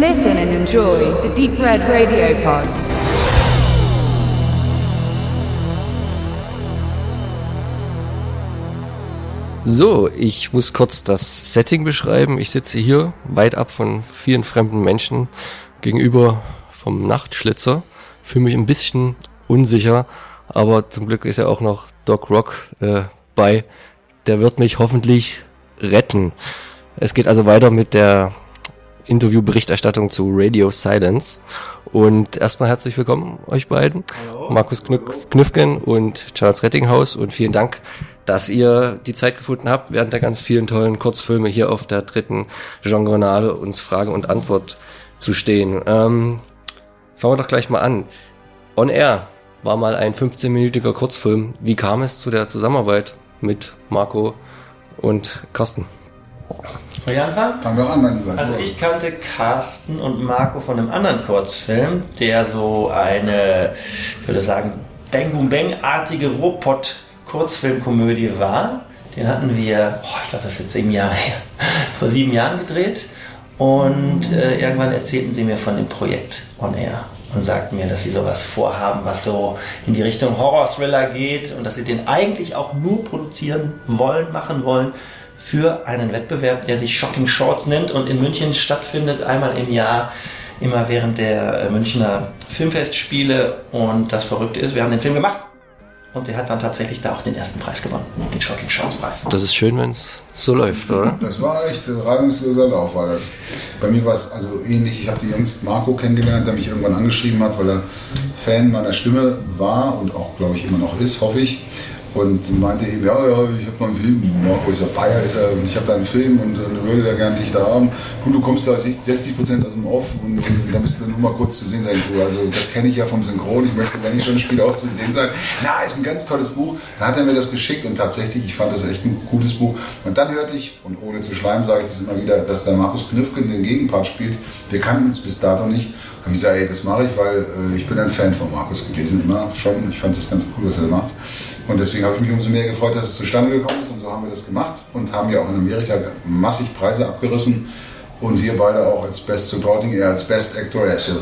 Listen and enjoy the Deep Red Radio Pod. So, ich muss kurz das Setting beschreiben. Ich sitze hier weit ab von vielen fremden Menschen gegenüber vom Nachtschlitzer. Fühle mich ein bisschen unsicher, aber zum Glück ist ja auch noch Doc Rock äh, bei. Der wird mich hoffentlich retten. Es geht also weiter mit der Interviewberichterstattung zu Radio Silence. Und erstmal herzlich willkommen euch beiden, Hallo. Markus Knü Knüffgen und Charles Rettinghaus. Und vielen Dank, dass ihr die Zeit gefunden habt, während der ganz vielen tollen Kurzfilme hier auf der dritten Genrenale uns Frage und Antwort zu stehen. Ähm, fangen wir doch gleich mal an. On Air war mal ein 15-minütiger Kurzfilm. Wie kam es zu der Zusammenarbeit mit Marco und Carsten? Soll ich anfangen? Fang doch an, mein Lieber. Also ich kannte Carsten und Marco von einem anderen Kurzfilm, der so eine, ich würde sagen, Bang Boom Bang-artige Robot-Kurzfilmkomödie war. Den hatten wir, oh, ich glaube, das ist jetzt sieben Jahre her, vor sieben Jahren gedreht. Und äh, irgendwann erzählten sie mir von dem Projekt On Air und sagten mir, dass sie sowas vorhaben, was so in die Richtung Horror-Thriller geht und dass sie den eigentlich auch nur produzieren wollen, machen wollen für einen Wettbewerb, der sich Shocking Shorts nennt und in München stattfindet, einmal im Jahr, immer während der äh, Münchner Filmfestspiele. Und das Verrückte ist, wir haben den Film gemacht und der hat dann tatsächlich da auch den ersten Preis gewonnen, den Shocking Shorts Preis. Das ist schön, wenn es so läuft, oder? Das war echt ein reibungsloser Lauf, war das. Bei mir war es also ähnlich. Ich habe die Jungs Marco kennengelernt, der mich irgendwann angeschrieben hat, weil er Fan meiner Stimme war und auch, glaube ich, immer noch ist, hoffe ich. Und meinte eben, ja, ja, ich habe noch einen Film, Marco ist ja Bayer, ist ja, und ich habe da einen Film und äh, würde da gerne dich da haben. Gut, du kommst da 60 Prozent aus dem Off und, und da bist du nur mal kurz zu sehen sein. Also das kenne ich ja vom Synchron, ich möchte, wenn ich schon spiele, auch zu sehen sein. Na, ist ein ganz tolles Buch. Dann hat er mir das geschickt und tatsächlich, ich fand das echt ein gutes Buch. Und dann hörte ich, und ohne zu schleimen sage ich das immer wieder, dass der Markus Knifken den Gegenpart spielt. Wir kannten uns bis dato nicht. Und ich sage, ey, das mache ich, weil äh, ich bin ein Fan von Markus gewesen, immer schon. Ich fand das ganz cool, was er macht. Und deswegen habe ich mich umso mehr gefreut, dass es zustande gekommen ist. Und so haben wir das gemacht und haben ja auch in Amerika massig Preise abgerissen. Und wir beide auch als Best Supporting, er als Best Actor, er ist ja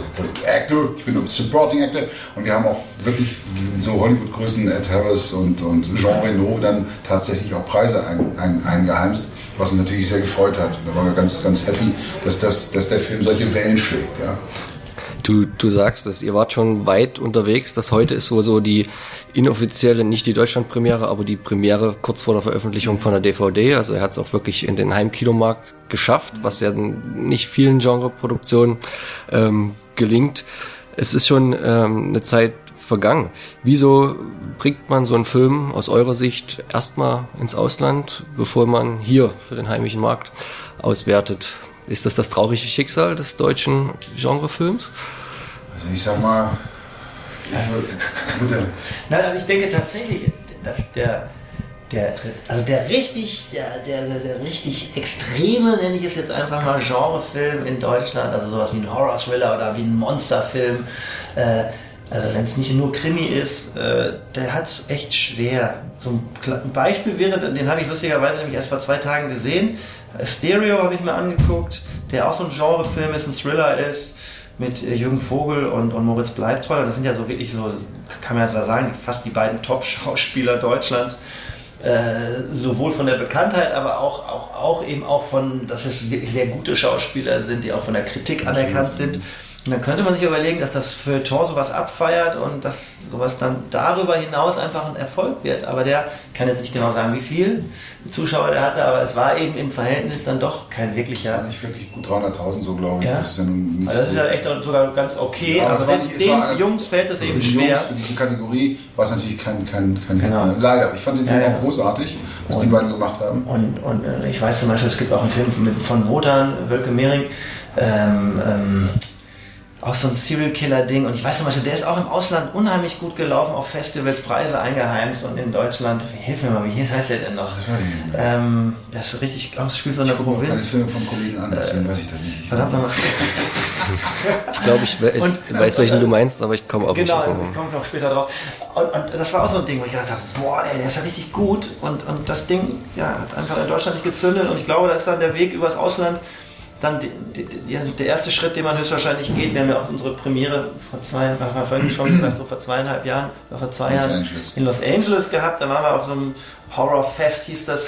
Actor, ich bin nur Supporting Actor. Und wir haben auch wirklich so Hollywood-Größen, Ed Harris und, und Jean Reno dann tatsächlich auch Preise ein, ein, eingeheimst, was uns natürlich sehr gefreut hat. Und da waren wir ganz, ganz happy, dass, das, dass der Film solche Wellen schlägt. Ja. Du, du sagst es, ihr wart schon weit unterwegs. Das heute ist so, so die inoffizielle, nicht die Deutschlandpremiere, aber die Premiere kurz vor der Veröffentlichung von der DVD. Also er hat es auch wirklich in den Heimkinomarkt geschafft, was ja nicht vielen Genreproduktionen ähm, gelingt. Es ist schon ähm, eine Zeit vergangen. Wieso bringt man so einen Film aus eurer Sicht erstmal ins Ausland, bevor man hier für den heimischen Markt auswertet? Ist das das traurige Schicksal des deutschen Genrefilms? Also ich sag mal. Nein, also ich denke tatsächlich, dass der, der, also der richtig, der, der, der richtig extreme, nenne ich es jetzt einfach mal, Genrefilm in Deutschland, also sowas wie ein Horror-Thriller oder wie ein Monsterfilm, äh, also wenn es nicht nur Krimi ist, äh, der hat es echt schwer. So ein Beispiel wäre, den habe ich lustigerweise nämlich erst vor zwei Tagen gesehen. Stereo habe ich mir angeguckt, der auch so ein Genrefilm ist, ein Thriller ist, mit äh, Jürgen Vogel und, und Moritz Bleibtreu. Und das sind ja so wirklich so, kann man ja sagen, fast die beiden Top-Schauspieler Deutschlands. Äh, sowohl von der Bekanntheit, aber auch, auch, auch eben auch von, dass es wirklich sehr gute Schauspieler sind, die auch von der Kritik anerkannt sind. Und dann könnte man sich überlegen, dass das Feuilleton sowas abfeiert und dass sowas dann darüber hinaus einfach ein Erfolg wird. Aber der kann jetzt nicht genau sagen, wie viel Zuschauer der hatte, aber es war eben im Verhältnis dann doch kein wirklicher. Das war nicht wirklich gut 300.000 so, glaube ich. Ja? Das ist ja nun nicht also das ist ja echt sogar ganz okay, ja, aber, aber nicht, den Jungs fällt es eben schwer. Jungs für diese Kategorie war es natürlich kein, kein, kein genau. Hit. Leider. Ich fand den Film ja, auch großartig, was und, die beiden gemacht haben. Und, und äh, ich weiß zum Beispiel, es gibt auch einen Film von, von Wotan, Wölke Mehring. Ähm, ähm, auch so ein Serial Killer Ding und ich weiß zum Beispiel, der ist auch im Ausland unheimlich gut gelaufen, auf Festivals Preise eingeheimst und in Deutschland, hilf mir mal, wie heißt der denn noch? Das, ähm, das ist richtig, ich glaube, es spielt so eine ich Provinz. Ich Filme vom Kollegen an, deswegen äh, weiß ich das nicht. Verdammt nochmal. ich glaube, ich weiß, und, weiß welchen äh, du meinst, aber ich komme auch genau, nicht Genau, ich komme noch später drauf. Und, und, das war auch so ein Ding, wo ich gedacht habe, boah, ey, der ist ja richtig gut und, und das Ding ja, hat einfach in Deutschland nicht gezündet und ich glaube, da ist dann der Weg übers Ausland dann die, die, die, der erste Schritt, den man höchstwahrscheinlich geht, wir haben ja auch unsere Premiere vor zwei, war vorhin schon gesagt, so vor zweieinhalb Jahren, vor zwei Los Jahren Angeles. in Los Angeles gehabt. Da waren wir auf so einem Horrorfest, hieß das,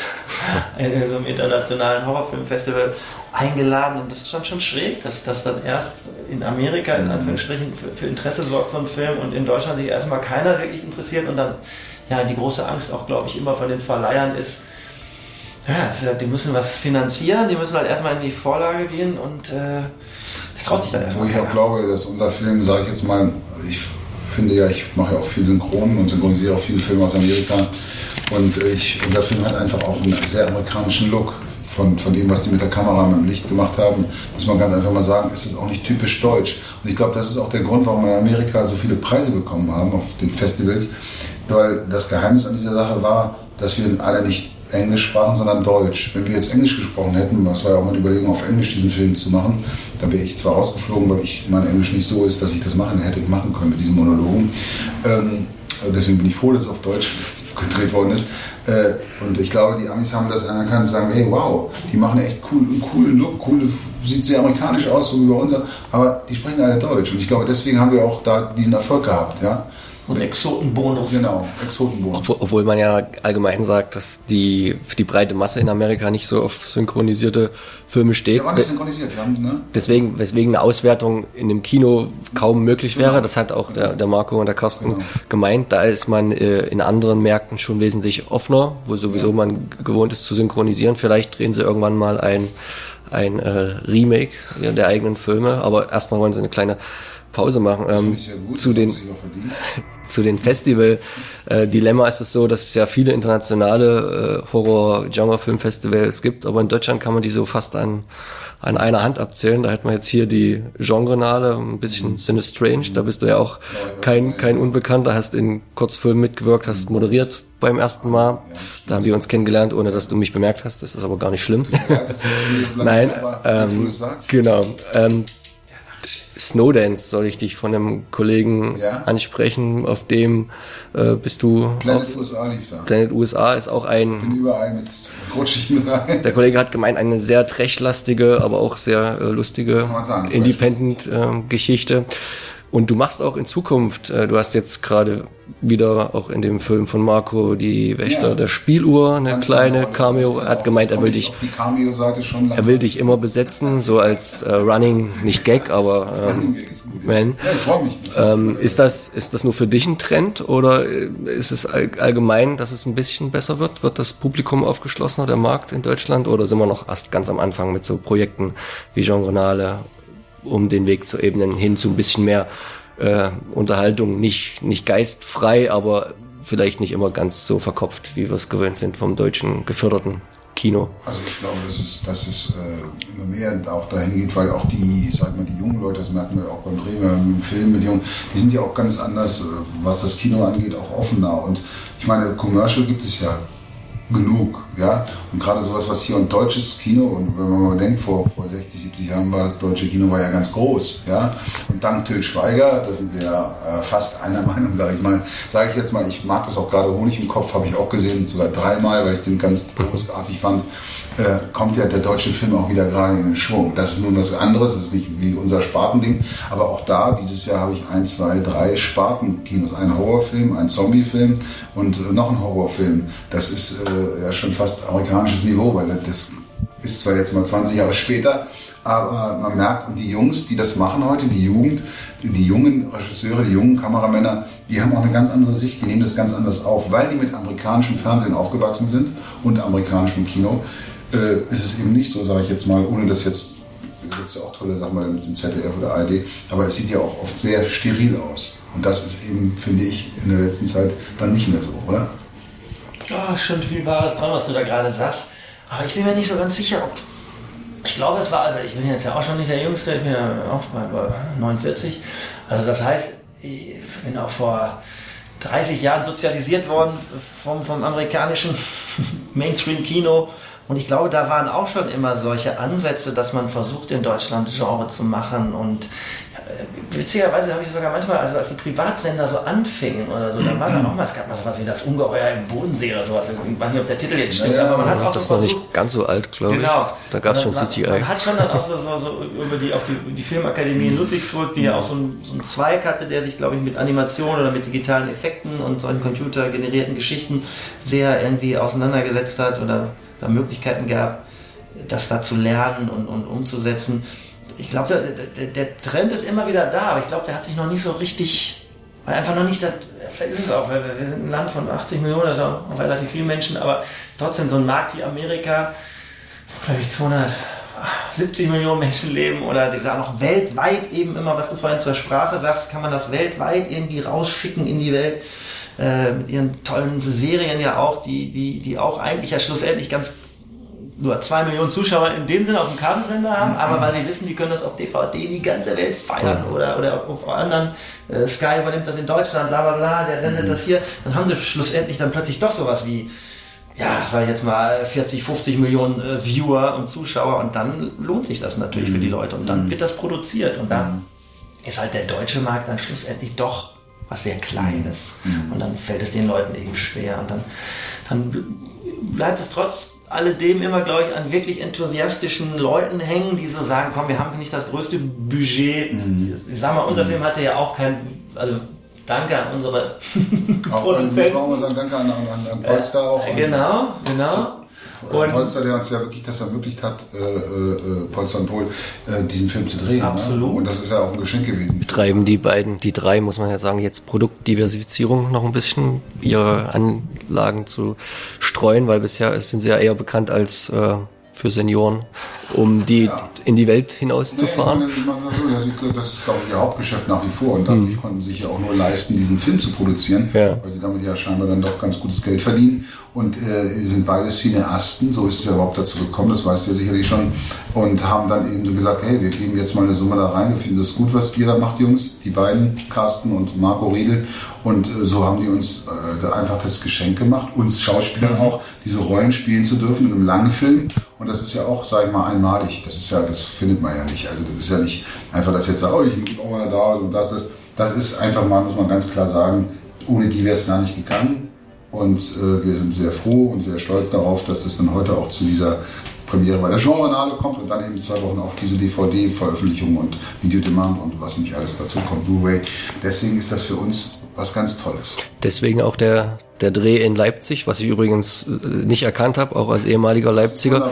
in so einem internationalen Horrorfilmfestival eingeladen. Und das ist dann schon schräg, dass das dann erst in Amerika in Anführungsstrichen für, für Interesse sorgt, so ein Film, und in Deutschland sich erstmal keiner wirklich interessiert und dann ja die große Angst auch, glaube ich, immer von den Verleihern ist, ja, halt, die müssen was finanzieren, die müssen halt erstmal in die Vorlage gehen und äh, das traut sich dann Wo erstmal ich auch glaube, dass unser Film, sage ich jetzt mal, ich finde ja, ich mache ja auch viel Synchron und synchronisiere auch viele Filme aus Amerika. Und ich, unser Film hat einfach auch einen sehr amerikanischen Look. Von, von dem, was die mit der Kamera, mit dem Licht gemacht haben, muss man ganz einfach mal sagen, ist es auch nicht typisch deutsch. Und ich glaube, das ist auch der Grund, warum wir in Amerika so viele Preise bekommen haben auf den Festivals. Weil das Geheimnis an dieser Sache war, dass wir alle nicht Englisch sprachen, sondern Deutsch. Wenn wir jetzt Englisch gesprochen hätten, das war ja auch meine Überlegung, auf Englisch diesen Film zu machen, dann wäre ich zwar rausgeflogen, weil ich mein Englisch nicht so ist, dass ich das machen hätte machen können mit diesen Monologen. Ähm, deswegen bin ich froh, dass es auf Deutsch gedreht worden ist. Äh, und ich glaube, die Amis haben das anerkannt und sagen, hey, wow, die machen echt cool, coolen Look, coole, sieht sehr amerikanisch aus, so wie bei uns, aber die sprechen alle Deutsch. Und ich glaube, deswegen haben wir auch da diesen Erfolg gehabt. Ja? Und Exotenbonus. Genau, Exotenbonus. Obwohl- Obwohl man ja allgemein sagt, dass die für die breite Masse in Amerika nicht so auf synchronisierte Filme steht. Wir waren nicht synchronisiert, wir haben, ne? Deswegen, weswegen eine Auswertung in dem Kino kaum möglich wäre. Das hat auch der, der Marco und der Carsten Genau. gemeint. Da ist man äh, in anderen Märkten schon wesentlich offener, wo sowieso man gewohnt ist zu synchronisieren. Vielleicht drehen sie irgendwann mal ein, ein äh, Remake ja, der eigenen Filme, aber erstmal wollen sie eine kleine Pause machen. Ähm, gut, zu den zu den Festival-Dilemma ist es so, dass es ja viele internationale äh, Horror-Genre-Filmfestivals gibt, aber in Deutschland kann man die so fast an, an einer Hand abzählen. Da hat man jetzt hier die Genrenale, ein bisschen Sinistrange, da bist du ja auch kein, kein Unbekannter, hast in Kurzfilmen mitgewirkt, hast moderiert beim ersten Mal. Da haben wir uns kennengelernt, ohne dass du mich bemerkt hast, das ist aber gar nicht schlimm. Ja, Nein, ähm, genau. Ähm, Snowdance soll ich dich von einem Kollegen Ja. ansprechen, auf dem äh, bist du Planet auf USA lief da. Planet USA ist auch ein, Bin überall mit mit rein. der Kollege hat gemeint, eine sehr trashlastige, aber auch sehr äh, lustige sagen, Independent-Geschichte. Und du machst auch in Zukunft, äh, du hast jetzt gerade wieder auch in dem Film von Marco die Wächter Ja. der Spieluhr, eine Ganz kleine genau, Cameo, er hat genau. gemeint, er will dich er will dich immer besetzen, so als äh, Running, nicht Gag, aber ähm, Man. Ja, ich freue mich. Ähm, ist, das, ist das nur für dich ein Trend oder äh, ist es all, allgemein, dass es ein bisschen besser wird? Wird das Publikum aufgeschlossener, der Markt in Deutschland? Oder sind wir noch erst ganz am Anfang mit so Projekten wie Genrenale, um den Weg zu ebnen, hin zu ein bisschen mehr äh, Unterhaltung? Nicht, nicht geistfrei, aber vielleicht nicht immer ganz so verkopft, wie wir es gewöhnt sind vom deutschen geförderten Kino. Also ich glaube, dass es, dass es äh, immer mehr auch dahin geht, weil auch die, sag mal, die jungen Leute, das merken wir auch beim Drehen, wir haben im Film mit Jungen, die sind ja auch ganz anders, äh, was das Kino angeht, auch offener. Und ich meine, Commercial gibt es ja genug, ja. Und gerade sowas, was hier ein deutsches Kino, und wenn man mal denkt, vor, vor 60, 70 Jahren war das deutsche Kino war ja ganz groß, ja. Und dank Till Schweiger, da sind wir äh, fast einer Meinung, sage ich mal, sage ich jetzt mal, ich mag das auch gerade Honig im Kopf, habe ich auch gesehen, sogar dreimal, weil ich den ganz großartig fand, äh, kommt ja der deutsche Film auch wieder gerade in den Schwung. Das ist nun was anderes, das ist nicht wie unser Spartending, aber auch da, dieses Jahr habe ich ein, zwei, drei Spartenkinos, einen Horrorfilm, einen Zombiefilm und äh, noch einen Horrorfilm. Das ist äh, ja schon fast amerikanisches Niveau, weil das ist zwar jetzt mal 20 Jahre später, aber man merkt, die Jungs, die das machen heute, die Jugend, die jungen Regisseure, die jungen Kameramänner, die haben auch eine ganz andere Sicht, die nehmen das ganz anders auf, weil die mit amerikanischem Fernsehen aufgewachsen sind und amerikanischem Kino. Äh, ist es eben nicht so, sage ich jetzt mal, ohne dass jetzt gibt es ja auch tolle Sachen bei dem ZDF oder ARD, aber es sieht ja auch oft sehr steril aus. Und das ist eben, finde ich, in der letzten Zeit dann nicht mehr so, oder? Ah, schon viel Wahres dran, was du da gerade sagst. Aber ich bin mir nicht so ganz sicher, ob. Ich glaube, es war, also ich bin jetzt ja auch schon nicht der Jüngste, ich bin ja auch bei 49. Also das heißt, ich bin auch vor 30 Jahren sozialisiert worden vom, vom amerikanischen Mainstream-Kino. Und ich glaube, da waren auch schon immer solche Ansätze, dass man versucht, in Deutschland Genre zu machen und witzigerweise habe ich sogar manchmal, also als die Privatsender so anfingen oder so, da war dann auch mal, es gab mal sowas wie das Ungeheuer im Bodensee oder sowas. Ich weiß nicht, ob der Titel jetzt stimmt, Ja, aber man hat auch Das so versucht, nicht ganz so alt, glaube Genau. ich. Da gab es schon CGI. Man hat schon dann auch so, so, so über die, auch die, die Filmakademie in Ludwigsburg, die ja auch so einen, so einen Zweig hatte, der sich, glaube ich, mit Animation oder mit digitalen Effekten und solchen computergenerierten Geschichten sehr irgendwie auseinandergesetzt hat oder da Möglichkeiten gab, das da zu lernen und, und umzusetzen. Ich glaube, der, der, der Trend ist immer wieder da, aber ich glaube, der hat sich noch nicht so richtig, weil einfach noch nicht, das, ist es auch, wir sind ein Land von 80 Millionen, also auch relativ viele Menschen, aber trotzdem so ein Markt wie Amerika, glaube ich, 270 Millionen Menschen leben oder da noch weltweit eben immer, was du vorhin zur Sprache sagst, kann man das weltweit irgendwie rausschicken in die Welt. Äh, mit ihren tollen Serien ja auch, die, die, die auch eigentlich ja schlussendlich ganz nur zwei Millionen Zuschauer in dem Sinne auf dem Kabelsender haben, aber weil sie wissen, die können das auf DVD in die ganze Welt feiern oder, oder auf anderen, äh, Sky übernimmt das in Deutschland, bla bla bla, der rendet das hier, dann haben sie schlussendlich dann plötzlich doch sowas wie, ja, sag ich jetzt mal 40, 50 Millionen äh, Viewer und Zuschauer und dann lohnt sich das natürlich für die Leute und dann wird das produziert und dann ist halt der deutsche Markt dann schlussendlich doch was sehr Kleines und dann fällt es den Leuten eben schwer und dann, dann bleibt es trotz alledem immer, glaube ich, an wirklich enthusiastischen Leuten hängen, die so sagen, komm, wir haben nicht das größte Budget. Ich sag mal, unser Film hatte ja auch kein, also danke an unsere Auch, äh, muss man Produzenten. auch mal sagen, danke an, an, an Polster auch. an- Genau, genau. Und Polster, der uns ja wirklich das ermöglicht hat, äh, äh, Polster und Pol, äh, diesen Film zu drehen. Absolut. Ne? Und das ist ja auch ein Geschenk gewesen. Betreiben die beiden, die drei, muss man ja sagen, jetzt Produktdiversifizierung noch ein bisschen, ihre Anlagen zu streuen, weil bisher sind sie ja eher bekannt als äh, für Senioren, um die Ja. in die Welt hinauszufahren. Nee, also das ist, glaube ich, ihr Hauptgeschäft nach wie vor. Und dadurch konnten sie sich ja auch nur leisten, diesen Film zu produzieren, Ja. weil sie damit ja scheinbar dann doch ganz gutes Geld verdienen. Und äh, sind beide Cineasten, so ist es ja überhaupt dazu gekommen, das weißt du ja sicherlich schon. Und haben dann eben so gesagt, hey, wir geben jetzt mal eine Summe da rein, wir finden das gut, was ihr da macht, Jungs. Die beiden, Carsten und Marco Riedel. Und äh, so haben die uns äh, einfach das Geschenk gemacht, uns Schauspielern auch diese Rollen spielen zu dürfen in einem langen Film. Und das ist ja auch, sag ich mal, einmalig. Das ist ja, das findet man ja nicht. Also das ist ja nicht einfach, dass jetzt oh, ich bin auch mal da und das, das. Das ist einfach mal, muss man ganz klar sagen, ohne die wäre es gar nicht gegangen. Und äh, wir sind sehr froh und sehr stolz darauf, dass es dann heute auch zu dieser Premiere bei der Genrenale kommt und dann eben zwei Wochen auf diese DVD-Veröffentlichung und Video Demand und was nicht alles dazu kommt, Blu-ray. Deswegen ist das für uns was ganz Tolles. Deswegen auch der, der Dreh in Leipzig, was ich übrigens äh, nicht erkannt habe, auch als ehemaliger Leipziger.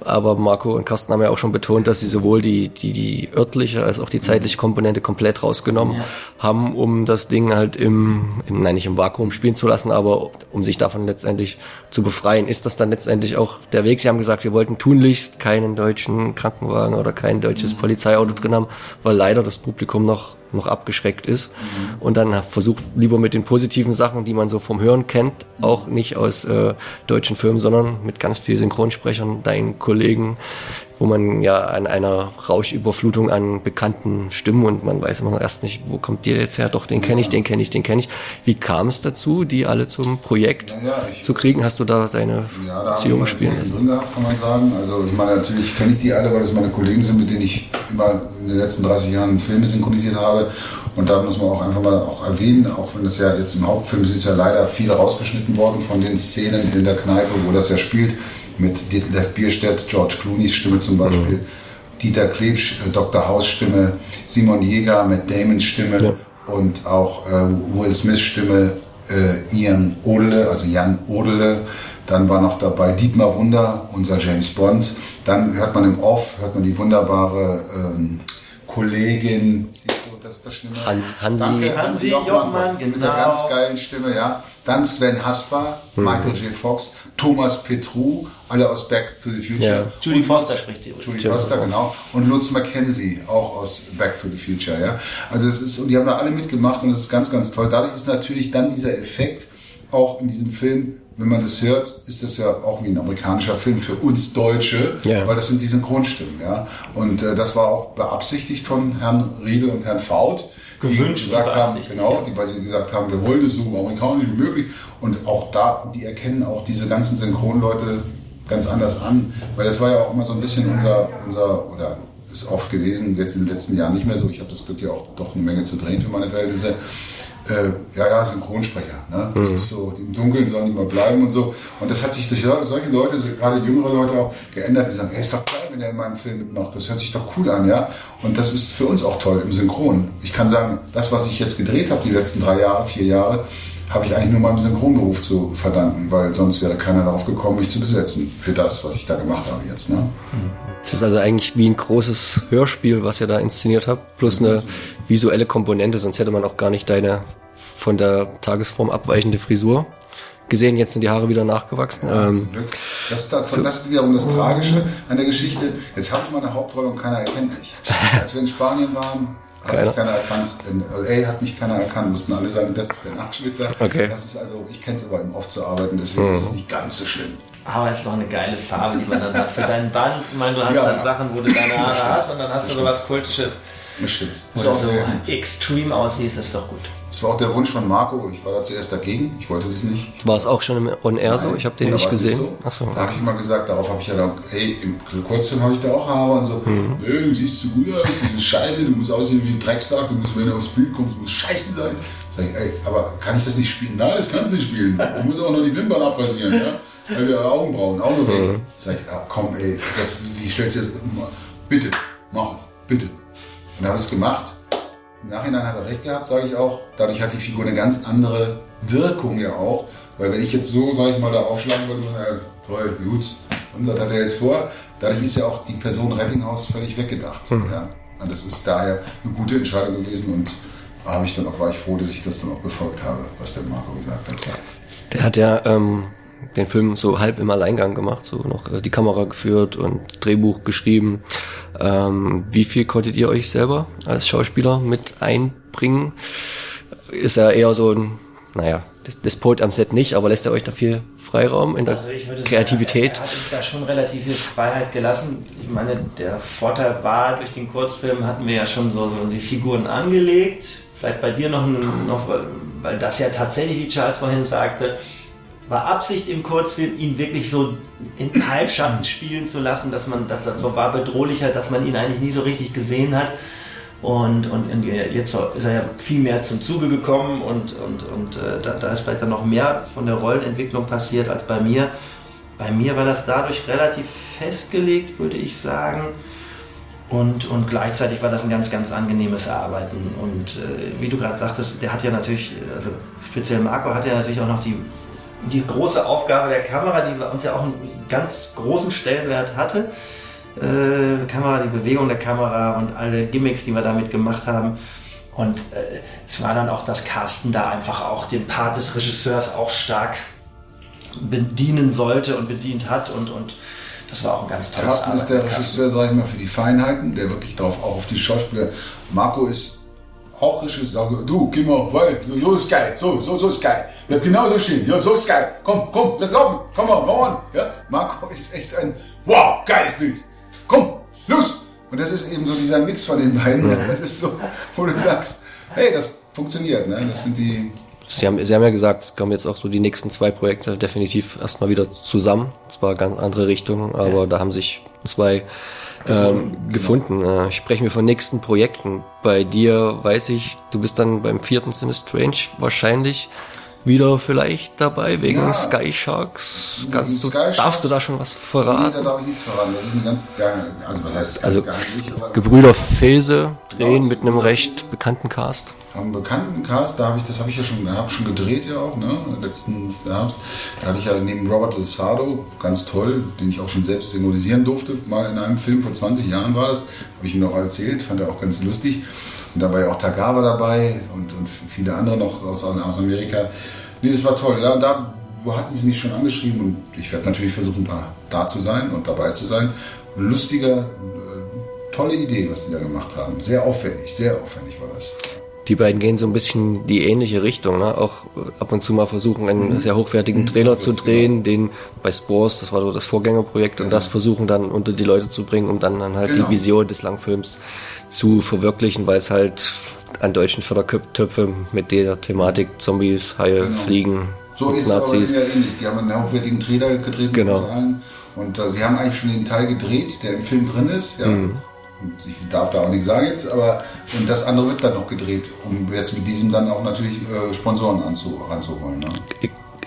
Aber Marco und Carsten haben ja auch schon betont, dass sie sowohl die, die, die örtliche als auch die zeitliche Komponente komplett rausgenommen haben, um das Ding halt im, im, nein, nicht im Vakuum spielen zu lassen, aber um sich davon letztendlich zu befreien. Ist das dann letztendlich auch der Weg? Sie haben gesagt, wir wollten tunlichst keinen deutschen Krankenwagen oder kein deutsches Polizeiauto drin haben, weil leider das Publikum noch noch abgeschreckt ist und dann versucht lieber mit den positiven Sachen, die man so vom Hören kennt, auch nicht aus äh, deutschen Filmen, sondern mit ganz vielen Synchronsprechern, deinen Kollegen, wo man ja an einer Rauschüberflutung an bekannten Stimmen und man weiß immer erst nicht, wo kommt der jetzt her? Doch, den kenne ich, den kenne ich, den kenne ich. Wie kam es dazu, die alle zum Projekt Ja, ja, ich- zu kriegen? Hast du da deine Ja, da Beziehung spielen lassen? drin gehabt, kann man sagen. Also ich meine, natürlich kenne ich die alle, weil das meine Kollegen sind, mit denen ich immer in den letzten 30 Jahren Filme synchronisiert habe. Und da muss man auch einfach mal auch erwähnen, auch wenn das ja jetzt im Hauptfilm ist, ist ja leider viel rausgeschnitten worden von den Szenen in der Kneipe, wo das ja spielt, mit Detlef Bierstedt, George Clooney's Stimme zum Beispiel, Dieter Klebsch, äh, Dr. Haus Stimme, Simon Jäger, Matt Damons Stimme Ja. und auch äh, Will Smiths Stimme, äh, Ian Odele, also Jan Odele. Dann war noch dabei Dietmar Wunder, unser James Bond. Dann hört man im Off, hört man die wunderbare ähm, Kollegin, siehst du, das ist das Schlimme. Hans- Hansi- Danke, Hansi Jochmann, mit genau. der ganz geilen Stimme, ja. Dann Sven Hasper, Mhm. Michael J. Fox, Thomas Petrou, alle aus Back to the Future. Ja. Judy Foster Lutz- spricht die. Judy Foster, genau. Und Lutz Mackenzie, auch aus Back to the Future, ja. Also es ist, und die haben da alle mitgemacht und es ist ganz, ganz toll. Dadurch ist natürlich dann dieser Effekt auch in diesem Film, wenn man das hört, ist das ja auch wie ein amerikanischer Film für uns Deutsche, Ja. weil das sind die Synchronstimmen, ja. Und äh, das war auch beabsichtigt von Herrn Riedel und Herrn Faut. Gewünscht die gesagt haben, genau, ja. die, weil sie gesagt haben, wir wollen das so amerikanisch wie möglich. Und auch da, die erkennen auch diese ganzen Synchronleute ganz anders an, weil das war ja auch immer so ein bisschen unser, unser oder ist oft gewesen, jetzt in den letzten Jahren nicht mehr so. Ich habe das Glück ja auch doch eine Menge zu drehen für meine Verhältnisse. Äh, ja, ja, Synchronsprecher. Ne? Das ist so, im Dunkeln sollen die mal bleiben und so. Und das hat sich durch solche Leute, so gerade jüngere Leute auch, geändert, die sagen, ey, ist doch geil, wenn er in meinem Film mitmacht. Das hört sich doch cool an, ja. Und das ist für uns auch toll im Synchron. Ich kann sagen, das, was ich jetzt gedreht habe, die letzten drei Jahre, vier Jahre, habe ich eigentlich nur meinem Synchronberuf zu verdanken, weil sonst wäre keiner darauf gekommen, mich zu besetzen für das, was ich da gemacht habe jetzt. Ne? Es ist also eigentlich wie ein großes Hörspiel, was ihr da inszeniert habt, plus eine visuelle Komponente, sonst hätte man auch gar nicht deine von der Tagesform abweichende Frisur gesehen. Jetzt sind die Haare wieder nachgewachsen. Ja, ähm, zum Glück. Das ist, das, das ist wiederum das Tragische an der Geschichte. Jetzt habe ich mal eine Hauptrolle und keiner erkennt mich. Als wir in Spanien waren, hat Keiner? mich keiner erkannt. In LA hat mich keiner erkannt. Mussten alle sagen, das ist der Nachtschwitzer. Okay. Das ist also, ich kenne es aber eben oft zu arbeiten, deswegen ist es nicht ganz so schlimm. Aber es ist doch eine geile Farbe, die man dann hat für deinen Band. Ich meine, du hast Ja, dann ja. Sachen, wo du deine Haare hast und dann hast Das du sowas Kultisches. Das stimmt. Das, ist Oder auch so extrem aussiehst, ist doch gut. das war auch der Wunsch von Marco. Ich war da zuerst dagegen. Ich wollte das nicht. war es auch schon im On Air so? Ich habe den nee, nicht gesehen. so. Ach so. Da habe ich immer gesagt, darauf habe ich ja dann, ey, im Kurzfilm habe ich da auch Haare und so. Mhm. Nee, du siehst zu gut aus, du bist scheiße, du musst aussehen wie ein Drecksack, du musst, wenn du aufs Bild kommst, du musst scheiße sein. Sag ich, ey, aber kann ich das nicht spielen? Nein, das kannst du nicht spielen. Du musst auch noch die Wimpern abrasieren, ja? Weil wir Augenbrauen, auch noch weg. Mhm. Sag ich, ja, komm, ey, das, wie stellst du jetzt, bitte, mach es, bitte. Und habe es gemacht. Im Nachhinein hat er recht gehabt, sage ich auch. Dadurch hat die Figur eine ganz andere Wirkung ja auch. Weil wenn ich jetzt so, sage ich mal, da aufschlagen würde, ja, toll, gut, und was hat er jetzt vor? Dadurch ist ja auch die Person Rettinghaus völlig weggedacht. Ja. Und das ist daher eine gute Entscheidung gewesen und habe ich dann auch, war ich froh, dass ich das dann auch befolgt habe, was der Marco gesagt hat. Der hat ja ähm, den Film so halb im Alleingang gemacht, so noch äh, die Kamera geführt und Drehbuch geschrieben. Ähm, wie viel konntet ihr euch selber als Schauspieler mit einbringen? Ist er eher so ein, naja, Despot am Set nicht, aber lässt er euch da viel Freiraum in der Also ich würde Kreativität? Sagen, er, er hat uns da schon relativ viel Freiheit gelassen. Ich meine, der Vorteil war, durch den Kurzfilm hatten wir ja schon so, so die Figuren angelegt. Vielleicht bei dir noch, ein- noch weil das ja tatsächlich, wie Charles vorhin sagte, war Absicht im Kurzfilm, ihn wirklich so in Halbschatten spielen zu lassen, dass man, dass das so war bedrohlicher, dass man ihn eigentlich nie so richtig gesehen hat. Und, und in- jetzt ist er ja viel mehr zum Zuge gekommen und, und, und äh, da, da ist vielleicht dann noch mehr von der Rollenentwicklung passiert als bei mir. Bei mir war das dadurch relativ festgelegt, würde ich sagen. Und, und gleichzeitig war das ein ganz, ganz angenehmes Arbeiten. Und äh, wie du gerade sagtest, der hat ja natürlich, also speziell Marco hat ja natürlich auch noch die, die große Aufgabe der Kamera, die bei uns ja auch einen ganz großen Stellenwert hatte. Äh, Kamera, die Bewegung der Kamera und alle Gimmicks, die wir damit gemacht haben. Und äh, es war dann auch, dass Carsten da einfach auch den Part des Regisseurs auch stark bedienen sollte und bedient hat. Und, und das war auch ein ganz tolles Carsten ist der. Regisseur, sage ich mal, für die Feinheiten, der wirklich drauf, auch auf die Schauspieler. Marco ist auch Regisseur, sage, du, geh mal, weil, so, ist geil, so, so, so ist geil. Bleib genau so stehen, ja, so ist geil. Komm, komm, lass laufen, komm mal, komm on. Ja, Marco ist echt ein, wow, geiles Bild. Komm, los. Und das ist eben so dieser Mix von den beiden. Das ist so, wo du sagst, hey, das funktioniert, ne? Das sind die, Sie haben, Sie haben ja gesagt, es kommen jetzt auch so die nächsten zwei Projekte definitiv erstmal wieder zusammen. Zwar ganz andere Richtungen, aber da haben sich zwei ähm, gefunden. Äh, sprechen wir von nächsten Projekten. Bei dir weiß ich, du bist dann beim vierten Sinne Strange wahrscheinlich wieder vielleicht dabei wegen Ja. Sky Sharks. Kannst du, Sky Sharks? darfst du da schon was nee, da verraten? darf ich nichts verraten. Das ist eine ganz geile, also was heißt Also nicht, Gebrüder Felse drehen Genau. mit einem recht bekannten Cast. am bekannten Cast, da habe ich, das habe ich ja schon, hab schon gedreht ja auch, ne, letzten Herbst. Da hatte ich ja neben Robert Lozado, ganz toll, den ich auch schon selbst signalisieren durfte, mal in einem Film vor 20 Jahren war das, habe ich ihm noch erzählt, fand er auch ganz lustig. Und da war ja auch Tagawa dabei und, und viele andere noch aus, aus Amerika. Nee, das war toll, ja, da hatten sie mich schon angeschrieben und ich werde natürlich versuchen, da, da zu sein und dabei zu sein. Ein lustiger, äh, tolle Idee, was die da gemacht haben. Sehr aufwendig, sehr aufwendig war das. Die beiden gehen so ein bisschen die ähnliche Richtung, ne? Auch ab und zu mal versuchen, einen Mhm. sehr hochwertigen Trailer zu drehen, den bei Spores, das war so das Vorgängerprojekt, und das versuchen dann unter die Leute zu bringen, um dann, dann halt Genau. die Vision des Langfilms zu verwirklichen, weil es halt an deutschen Fördertöpfe mit der Thematik Zombies, Haie, Genau. Fliegen, So ist es aber Nazis. ja ähnlich. Die haben einen hochwertigen Trailer gedreht Genau. mit allen. Und äh, die haben eigentlich schon den Teil gedreht, der im Film drin ist. Ja. Mhm. Und ich darf da auch nichts sagen jetzt, aber und das andere wird dann noch gedreht, um jetzt mit diesem dann auch natürlich äh, Sponsoren anzu, ranzuholen. Ne?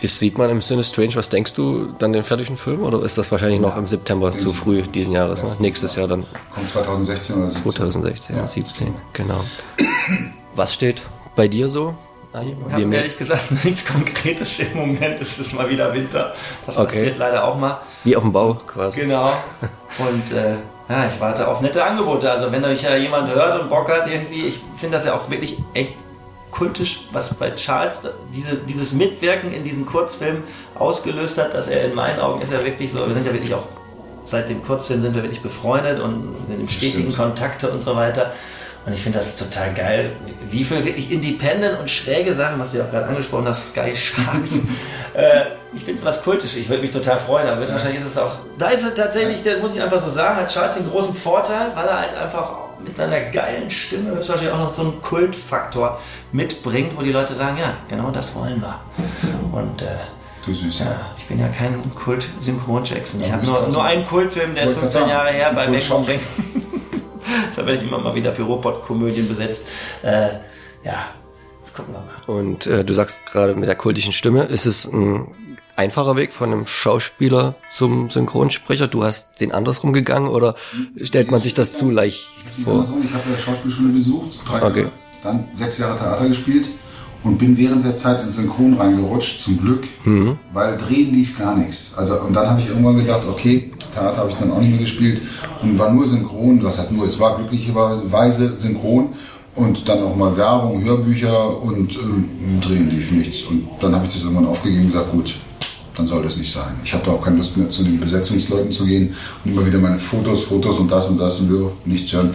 Ist, sieht man im Sinne Strange, was denkst du, dann den fertigen Film? Oder ist das wahrscheinlich noch im September zu früh diesen Jahres? Ne? Nächstes Jahr dann Kommt 2016 oder 17. 2016, Ja, 17, genau. Was steht bei dir so an? Ich Wir habe ehrlich gesagt nichts Konkretes im Moment. Es ist mal wieder Winter. Das Okay. passiert leider auch mal. Wie auf dem Bau quasi. Genau. Und äh, ja, ich warte auf nette Angebote. Also wenn euch ja jemand hört und Bock hat irgendwie, ich finde das ja auch wirklich echt kultisch, was bei Charles diese, dieses Mitwirken in diesen Kurzfilm ausgelöst hat, dass er in meinen Augen ist er wirklich so, wir sind ja wirklich auch seit dem Kurzfilm sind wir wirklich befreundet und sind im stetigen Stimmt. Kontakte und so weiter. Und ich finde das total geil, wie viel wirklich independent und schräge Sachen, was du ja auch gerade angesprochen hast, Sky Sharks. äh, ich finde es was kultisch. Ich würde mich total freuen, aber wahrscheinlich ist es auch. Da ist er tatsächlich, der muss ich einfach so sagen, hat Charles den großen Vorteil, weil er halt einfach mit seiner geilen Stimme wahrscheinlich auch noch so einen Kultfaktor mitbringt, wo die Leute sagen, ja, genau das wollen wir. Und äh, Du Süßer. ja, ich bin ja kein Kult-Synchron-Jackson. Ich Ja, habe nur, nur einen Kultfilm, der ist Wollte grad 15 sagen, Jahre her bei Kultschauspieler. Da werde ich immer mal wieder für Robot-Komödien besetzt. Äh, ja, gucken wir mal. Und äh, du sagst gerade mit der kultischen Stimme, ist es ein einfacher Weg von einem Schauspieler zum Synchronsprecher? Du hast den andersrum gegangen oder stellt man sich das zu leicht vor? Andersrum, ich habe ja Schauspielschule besucht, drei Okay. Jahre, dann sechs Jahre Theater gespielt und bin während der Zeit ins Synchron reingerutscht, zum Glück, weil drehen lief gar nichts. Also, und dann habe ich irgendwann gedacht, okay, Theater habe ich dann auch nicht mehr gespielt und war nur synchron, was heißt nur, es war glücklicherweise synchron und dann auch mal Werbung, Hörbücher und ähm, drehen lief nichts. Und dann habe ich das irgendwann aufgegeben und gesagt, gut, dann soll das nicht sein. Ich habe da auch keine Lust mehr zu den Besetzungsleuten zu gehen und immer wieder meine Fotos, Fotos und das und das und nichts hören.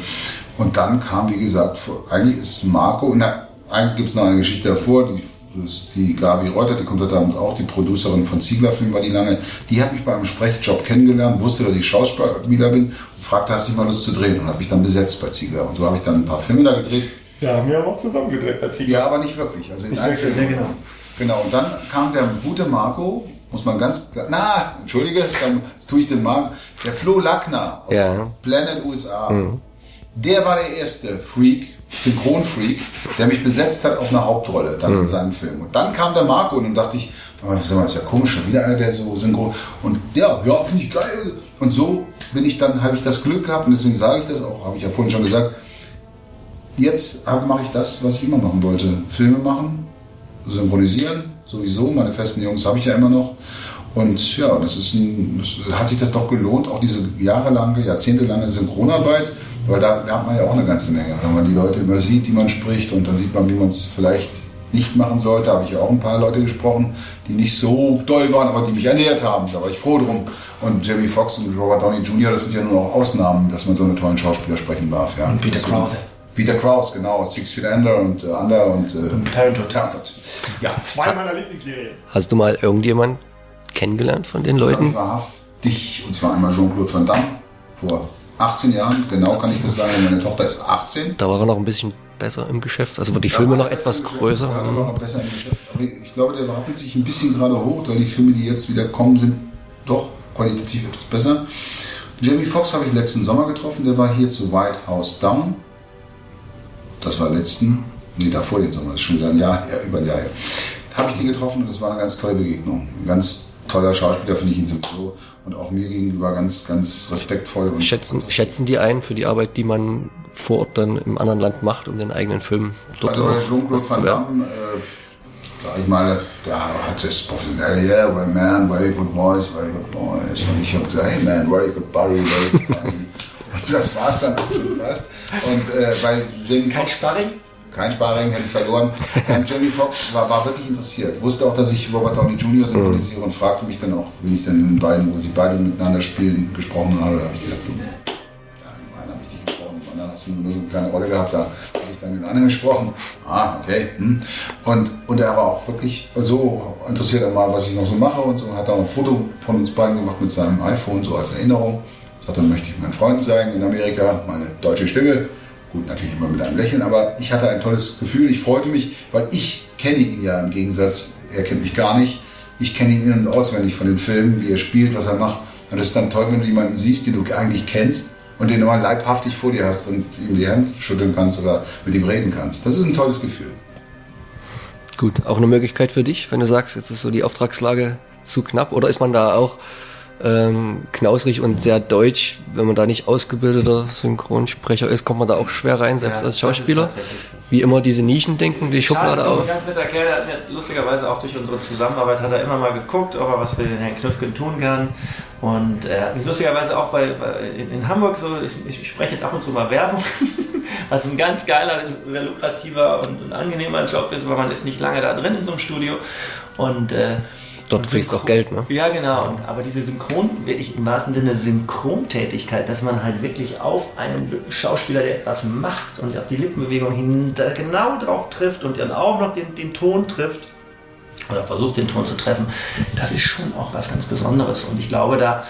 Und dann kam, wie gesagt, eigentlich ist Marco, na, eigentlich gibt es noch eine Geschichte davor, die, das ist die Gabi Reuter, die kommt heute Abend auch, die Producerin von Ziegler Film war die lange, die hat mich bei einem Sprechjob kennengelernt, wusste, dass ich Schauspieler bin und fragte, hast du nicht mal Lust zu drehen? Und habe ich dann besetzt bei Ziegler. Und so habe ich dann ein paar Filme da gedreht. Ja, haben wir auch zusammen gedreht bei Ja, aber nicht wirklich. Also in einem wirklich, Film. ja, genau. Genau, und dann kam der gute Marco, muss man ganz klar, na, entschuldige, dann tue ich den Marco, der Flo Lackner aus Ja. Planet USA. Der war der erste Freak, Synchronfreak, der mich besetzt hat auf eine Hauptrolle dann in seinem Film. Und dann kam der Marco und dann dachte ich, mal, ist ja komisch, schon wieder einer, der so synchron. Und ja, ja, finde ich geil. Und so bin ich dann, habe ich das Glück gehabt und deswegen sage ich das auch, habe ich ja vorhin schon gesagt, jetzt mache ich das, was ich immer machen wollte. Filme machen, synchronisieren, sowieso. Meine festen Jungs habe ich ja immer noch. Und ja, das ist ein, das hat sich das doch gelohnt, auch diese jahrelange, jahrzehntelange Synchronarbeit, weil da lernt man ja auch eine ganze Menge. Wenn man die Leute immer sieht, die man spricht und dann sieht man, wie man es vielleicht nicht machen sollte, habe ich ja auch ein paar Leute gesprochen, die nicht so doll waren, aber die mich ernährt haben. Da war ich froh drum. Und Jamie Foxx und Robert Downey Jr., das sind ja nur auch Ausnahmen, dass man so einen tollen Schauspieler sprechen darf. Ja. Und Peter Deswegen- Krause. Peter Krause, genau. Six Feet Under und äh, Under und, äh, Parenthood. Parenthood. Ja, zwei meiner Lieblingsserien. Hast du mal irgendjemand kennengelernt von den Leuten? ich wahrhaftig, und zwar einmal Jean-Claude Van Damme vor 18 Jahren, genau kann ich das sagen, meine Tochter ist 18. Da war er noch ein bisschen besser im Geschäft. Also war die Filme noch etwas größer. Ja, da war er besser im Geschäft. Aber ich glaube, der rappelt sich ein bisschen gerade hoch, weil die Filme, die jetzt wieder kommen, sind doch qualitativ etwas besser. Jamie Foxx habe ich letzten Sommer getroffen, der war hier zu White House Down. Das war letzten, nee, davor den Sommer, das ist schon wieder ein Jahr, ja, über ein Jahr her. Habe ich den getroffen und das war eine ganz tolle Begegnung. Ein ganz toller Schauspieler, finde ich ihn sowieso. Und auch mir gegenüber ganz, ganz respektvoll. Und Schätzen, schätzen die ein für die Arbeit, die man vor Ort dann im anderen Land macht, um den eigenen Film dort Also auch was zu werden? Damme, äh, sag ich mal, der hat das professionell, yeah, well, man, very good voice, very good voice. Und ich habe gesagt, hey man, very good body, very good body. Und das war's dann auch schon fast. Und äh, bei Jamie Kein Sparring? Kein Sparring, hätte ich verloren. Und Jamie Foxx war, war wirklich interessiert. Wusste auch, dass ich Robert Downey Jr. synchronisiere und fragte mich dann auch, wenn ich dann in den beiden, wo sie beide miteinander spielen, gesprochen habe, habe ich gedacht, du, ja, im einen habe ich dich gesprochen, im anderen hast du nur so eine kleine Rolle gehabt, da habe ich dann den anderen gesprochen. Ah, okay. Hm. Und, und er war auch wirklich so interessiert an mal, was ich noch so mache und so. Und hat dann ein Foto von uns beiden gemacht mit seinem iPhone, so als Erinnerung. Sagt, dann möchte ich meinen Freunden zeigen in Amerika, meine deutsche Stimme. Gut, natürlich immer mit einem Lächeln, aber ich hatte ein tolles Gefühl. Ich freute mich, weil ich kenne ihn ja im Gegensatz, er kennt mich gar nicht. Ich kenne ihn in- und auswendig von den Filmen, wie er spielt, was er macht. Und das ist dann toll, wenn du jemanden siehst, den du eigentlich kennst und den du mal leibhaftig vor dir hast und ihm die Hand schütteln kannst oder mit ihm reden kannst. Das ist ein tolles Gefühl. Gut, auch eine Möglichkeit für dich, wenn du sagst, jetzt ist so die Auftragslage zu knapp oder ist man da auch ähm, knausrig und sehr deutsch, wenn man da nicht ausgebildeter Synchronsprecher ist, kommt man da auch schwer rein, selbst Ja, als Schauspieler. Wie immer diese Nischen denken, die Schublade auf. ein ganz netter Kerl, der hat mir lustigerweise auch durch unsere Zusammenarbeit hat er immer mal geguckt, ob er was für den Herrn Knüffgen tun kann. Und er hat mich lustigerweise auch bei, bei in, in Hamburg so, ich, ich spreche jetzt ab und zu mal Werbung, was ein ganz geiler, sehr lukrativer und, und angenehmer Job ist, weil man ist nicht lange da drin in so einem Studio. Und äh, Dort und fließt Synchron- auch Geld, ne? Ja, genau. Und, aber diese Synchron, wirklich im wahrsten Sinne Synchrontätigkeit, dass man halt wirklich auf einen Schauspieler, der etwas macht und auf die Lippenbewegung hin da genau drauf trifft und dann auch noch den, den Ton trifft oder versucht den Ton zu treffen, das ist schon auch was ganz Besonderes. Und ich glaube, da,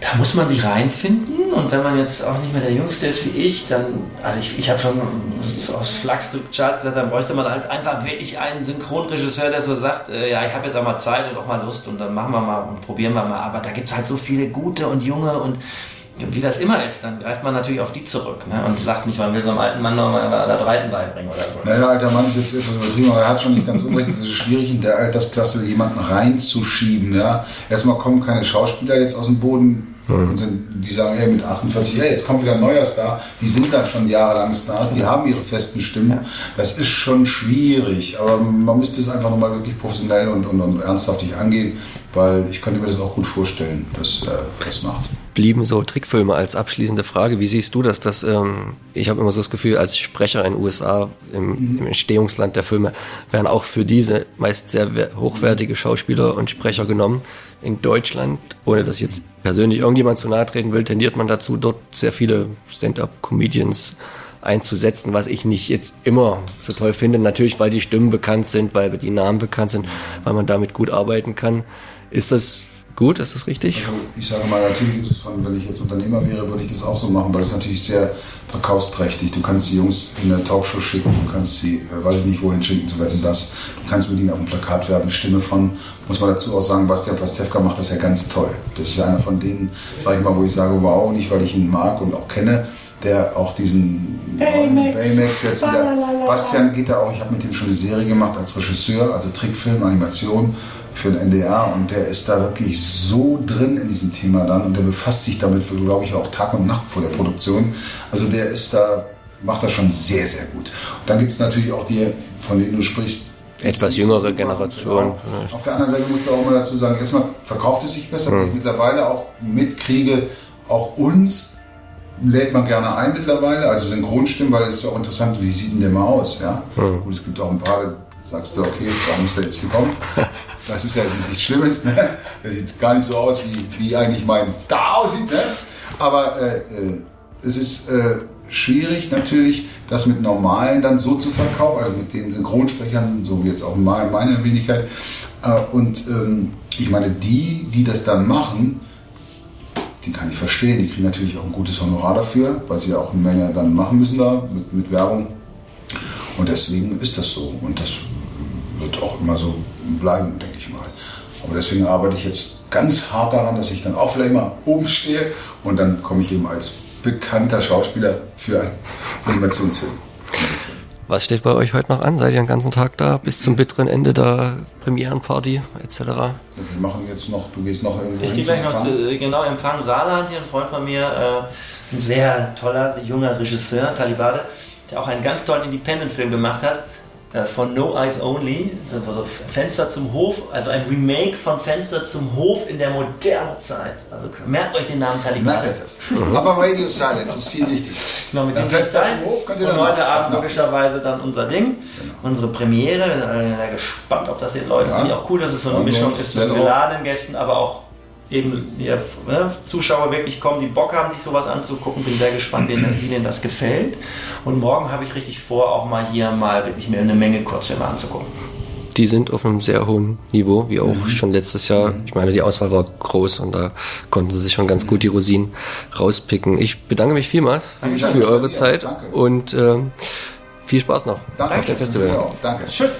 da muss man sich reinfinden und wenn man jetzt auch nicht mehr der Jüngste ist wie ich, dann, also ich, ich habe schon aufs Flachs zu Charles gesagt, dann bräuchte man halt einfach wirklich einen Synchronregisseur, der so sagt, äh, ja, ich habe jetzt auch mal Zeit und auch mal Lust und dann machen wir mal und probieren wir mal. Aber da gibt es halt so viele gute und junge und wie das immer ist, dann greift man natürlich auf die zurück ne? und sagt nicht, man will so einem alten Mann noch mal das Reiten beibringen oder so. Naja, alter Mann ist jetzt etwas übertrieben, aber er hat schon nicht ganz unrecht. Es ist schwierig, in der Altersklasse jemanden reinzuschieben. Ja. Erstmal kommen keine Schauspieler jetzt aus dem Boden und sind, die sagen, hey, mit 48, hey, jetzt kommt wieder ein neuer Star. Die sind dann schon jahrelang Stars, die haben ihre festen Stimmen. Das ist schon schwierig, aber man müsste es einfach nochmal wirklich professionell und, und, und ernsthaftig angehen, weil ich könnte mir das auch gut vorstellen, dass äh, das macht. Blieben so Trickfilme als abschließende Frage. Wie siehst du das? Dass, ähm, ich habe immer so das Gefühl, als Sprecher in den USA, im, im Entstehungsland der Filme, werden auch für diese meist sehr wer- hochwertige Schauspieler und Sprecher genommen. In Deutschland, ohne dass ich jetzt persönlich irgendjemand zu nahe treten will, tendiert man dazu, dort sehr viele Stand-up-Comedians einzusetzen, was ich nicht jetzt immer so toll finde. Natürlich, weil die Stimmen bekannt sind, weil die Namen bekannt sind, weil man damit gut arbeiten kann. Ist das gut? Ist das richtig? Also ich sage mal, natürlich ist es von, wenn ich jetzt Unternehmer wäre, würde ich das auch so machen, weil das ist natürlich sehr verkaufsträchtig. Du kannst die Jungs in eine Talkshow schicken, du kannst sie, äh, weiß ich nicht, wohin schicken, zu werden das. Du kannst mit ihnen auf dem Plakat werben, Stimme von, muss man dazu auch sagen, Bastian Pastewka macht das ja ganz toll. Das ist ja einer von denen, sage ich mal, wo ich sage, wow, nicht weil ich ihn mag und auch kenne, der auch diesen Baymax. Baymax jetzt wieder. Bastian geht da auch, ich habe mit ihm schon eine Serie gemacht als Regisseur, also Trickfilm, Animation für den NDR und der ist da wirklich so drin in diesem Thema dann und der befasst sich damit, glaube ich, auch Tag und Nacht vor der Produktion. Also der ist da, macht das schon sehr, sehr gut. Und dann gibt es natürlich auch die, von denen du sprichst, Etwas jüngere Generation. Genau. Auf der anderen Seite musst du auch mal dazu sagen, erstmal verkauft es sich besser, weil ich mittlerweile auch mitkriege, auch uns lädt man gerne ein mittlerweile, also Synchronstimmen, weil es ist ja auch interessant, wie sieht denn der mal aus, ja? Und es gibt auch ein paar, sagst du, okay, warum ist der jetzt gekommen? Das ist ja nichts Schlimmes, ne? Der sieht gar nicht so aus, wie, wie eigentlich mein Star aussieht, ne? Aber äh, äh, es ist äh, schwierig natürlich, das mit normalen dann so zu verkaufen, also mit den Synchronsprechern, so wie jetzt auch meine, meine Wenigkeit. Äh, und ähm, ich meine, die, die das dann machen, die kann ich verstehen. Die kriegen natürlich auch ein gutes Honorar dafür, weil sie ja auch eine Menge dann machen müssen da mit, mit Werbung. Und deswegen ist das so. Und das wird auch immer so bleiben, denke ich mal. Aber deswegen arbeite ich jetzt ganz hart daran, dass ich dann auch vielleicht mal oben stehe und dann komme ich eben als bekannter Schauspieler für einen Animationsfilm. Was steht bei euch heute noch an? Seid ihr den ganzen Tag da bis zum bitteren Ende der Premierenparty etc.? Wir machen jetzt noch, du gehst noch irgendwo Ich gehe gleich noch äh, genau Empfang Saarland hier, ein Freund von mir, äh, ein sehr toller junger Regisseur, Talibade, der auch einen ganz tollen Independent-Film gemacht hat, von No Eyes Only, also Fenster zum Hof, also ein Remake von Fenster zum Hof in der modernen Zeit. Also merkt euch den Namen Merkt Talibade. euch das. Aber Radio Silence ist viel wichtig. Genau, mit dem Fenster zum Hof könnt ihr Und dann heute nach- Abend logischerweise dann unser Ding, unsere Premiere. Wir sind alle sehr gespannt, ob das den Leuten Ja. auch cool, dass es so eine Mischung ist zwischen geladenen Gästen, aber auch eben hier, ne, Zuschauer wirklich kommen, die Bock haben, sich sowas anzugucken. Bin sehr gespannt, wie, wie denen das gefällt. Und morgen habe ich richtig vor, auch mal hier mal wirklich mir eine Menge Kurzfilme anzugucken. Die sind auf einem sehr hohen Niveau, wie auch schon letztes Jahr. Ich meine, die Auswahl war groß und da konnten sie sich schon ganz gut die Rosinen rauspicken. Ich bedanke mich vielmals Danke, für eure. Zeit Danke. und ähm, viel Spaß noch Danke. auf dem Festival. Ja, danke. Tschüss!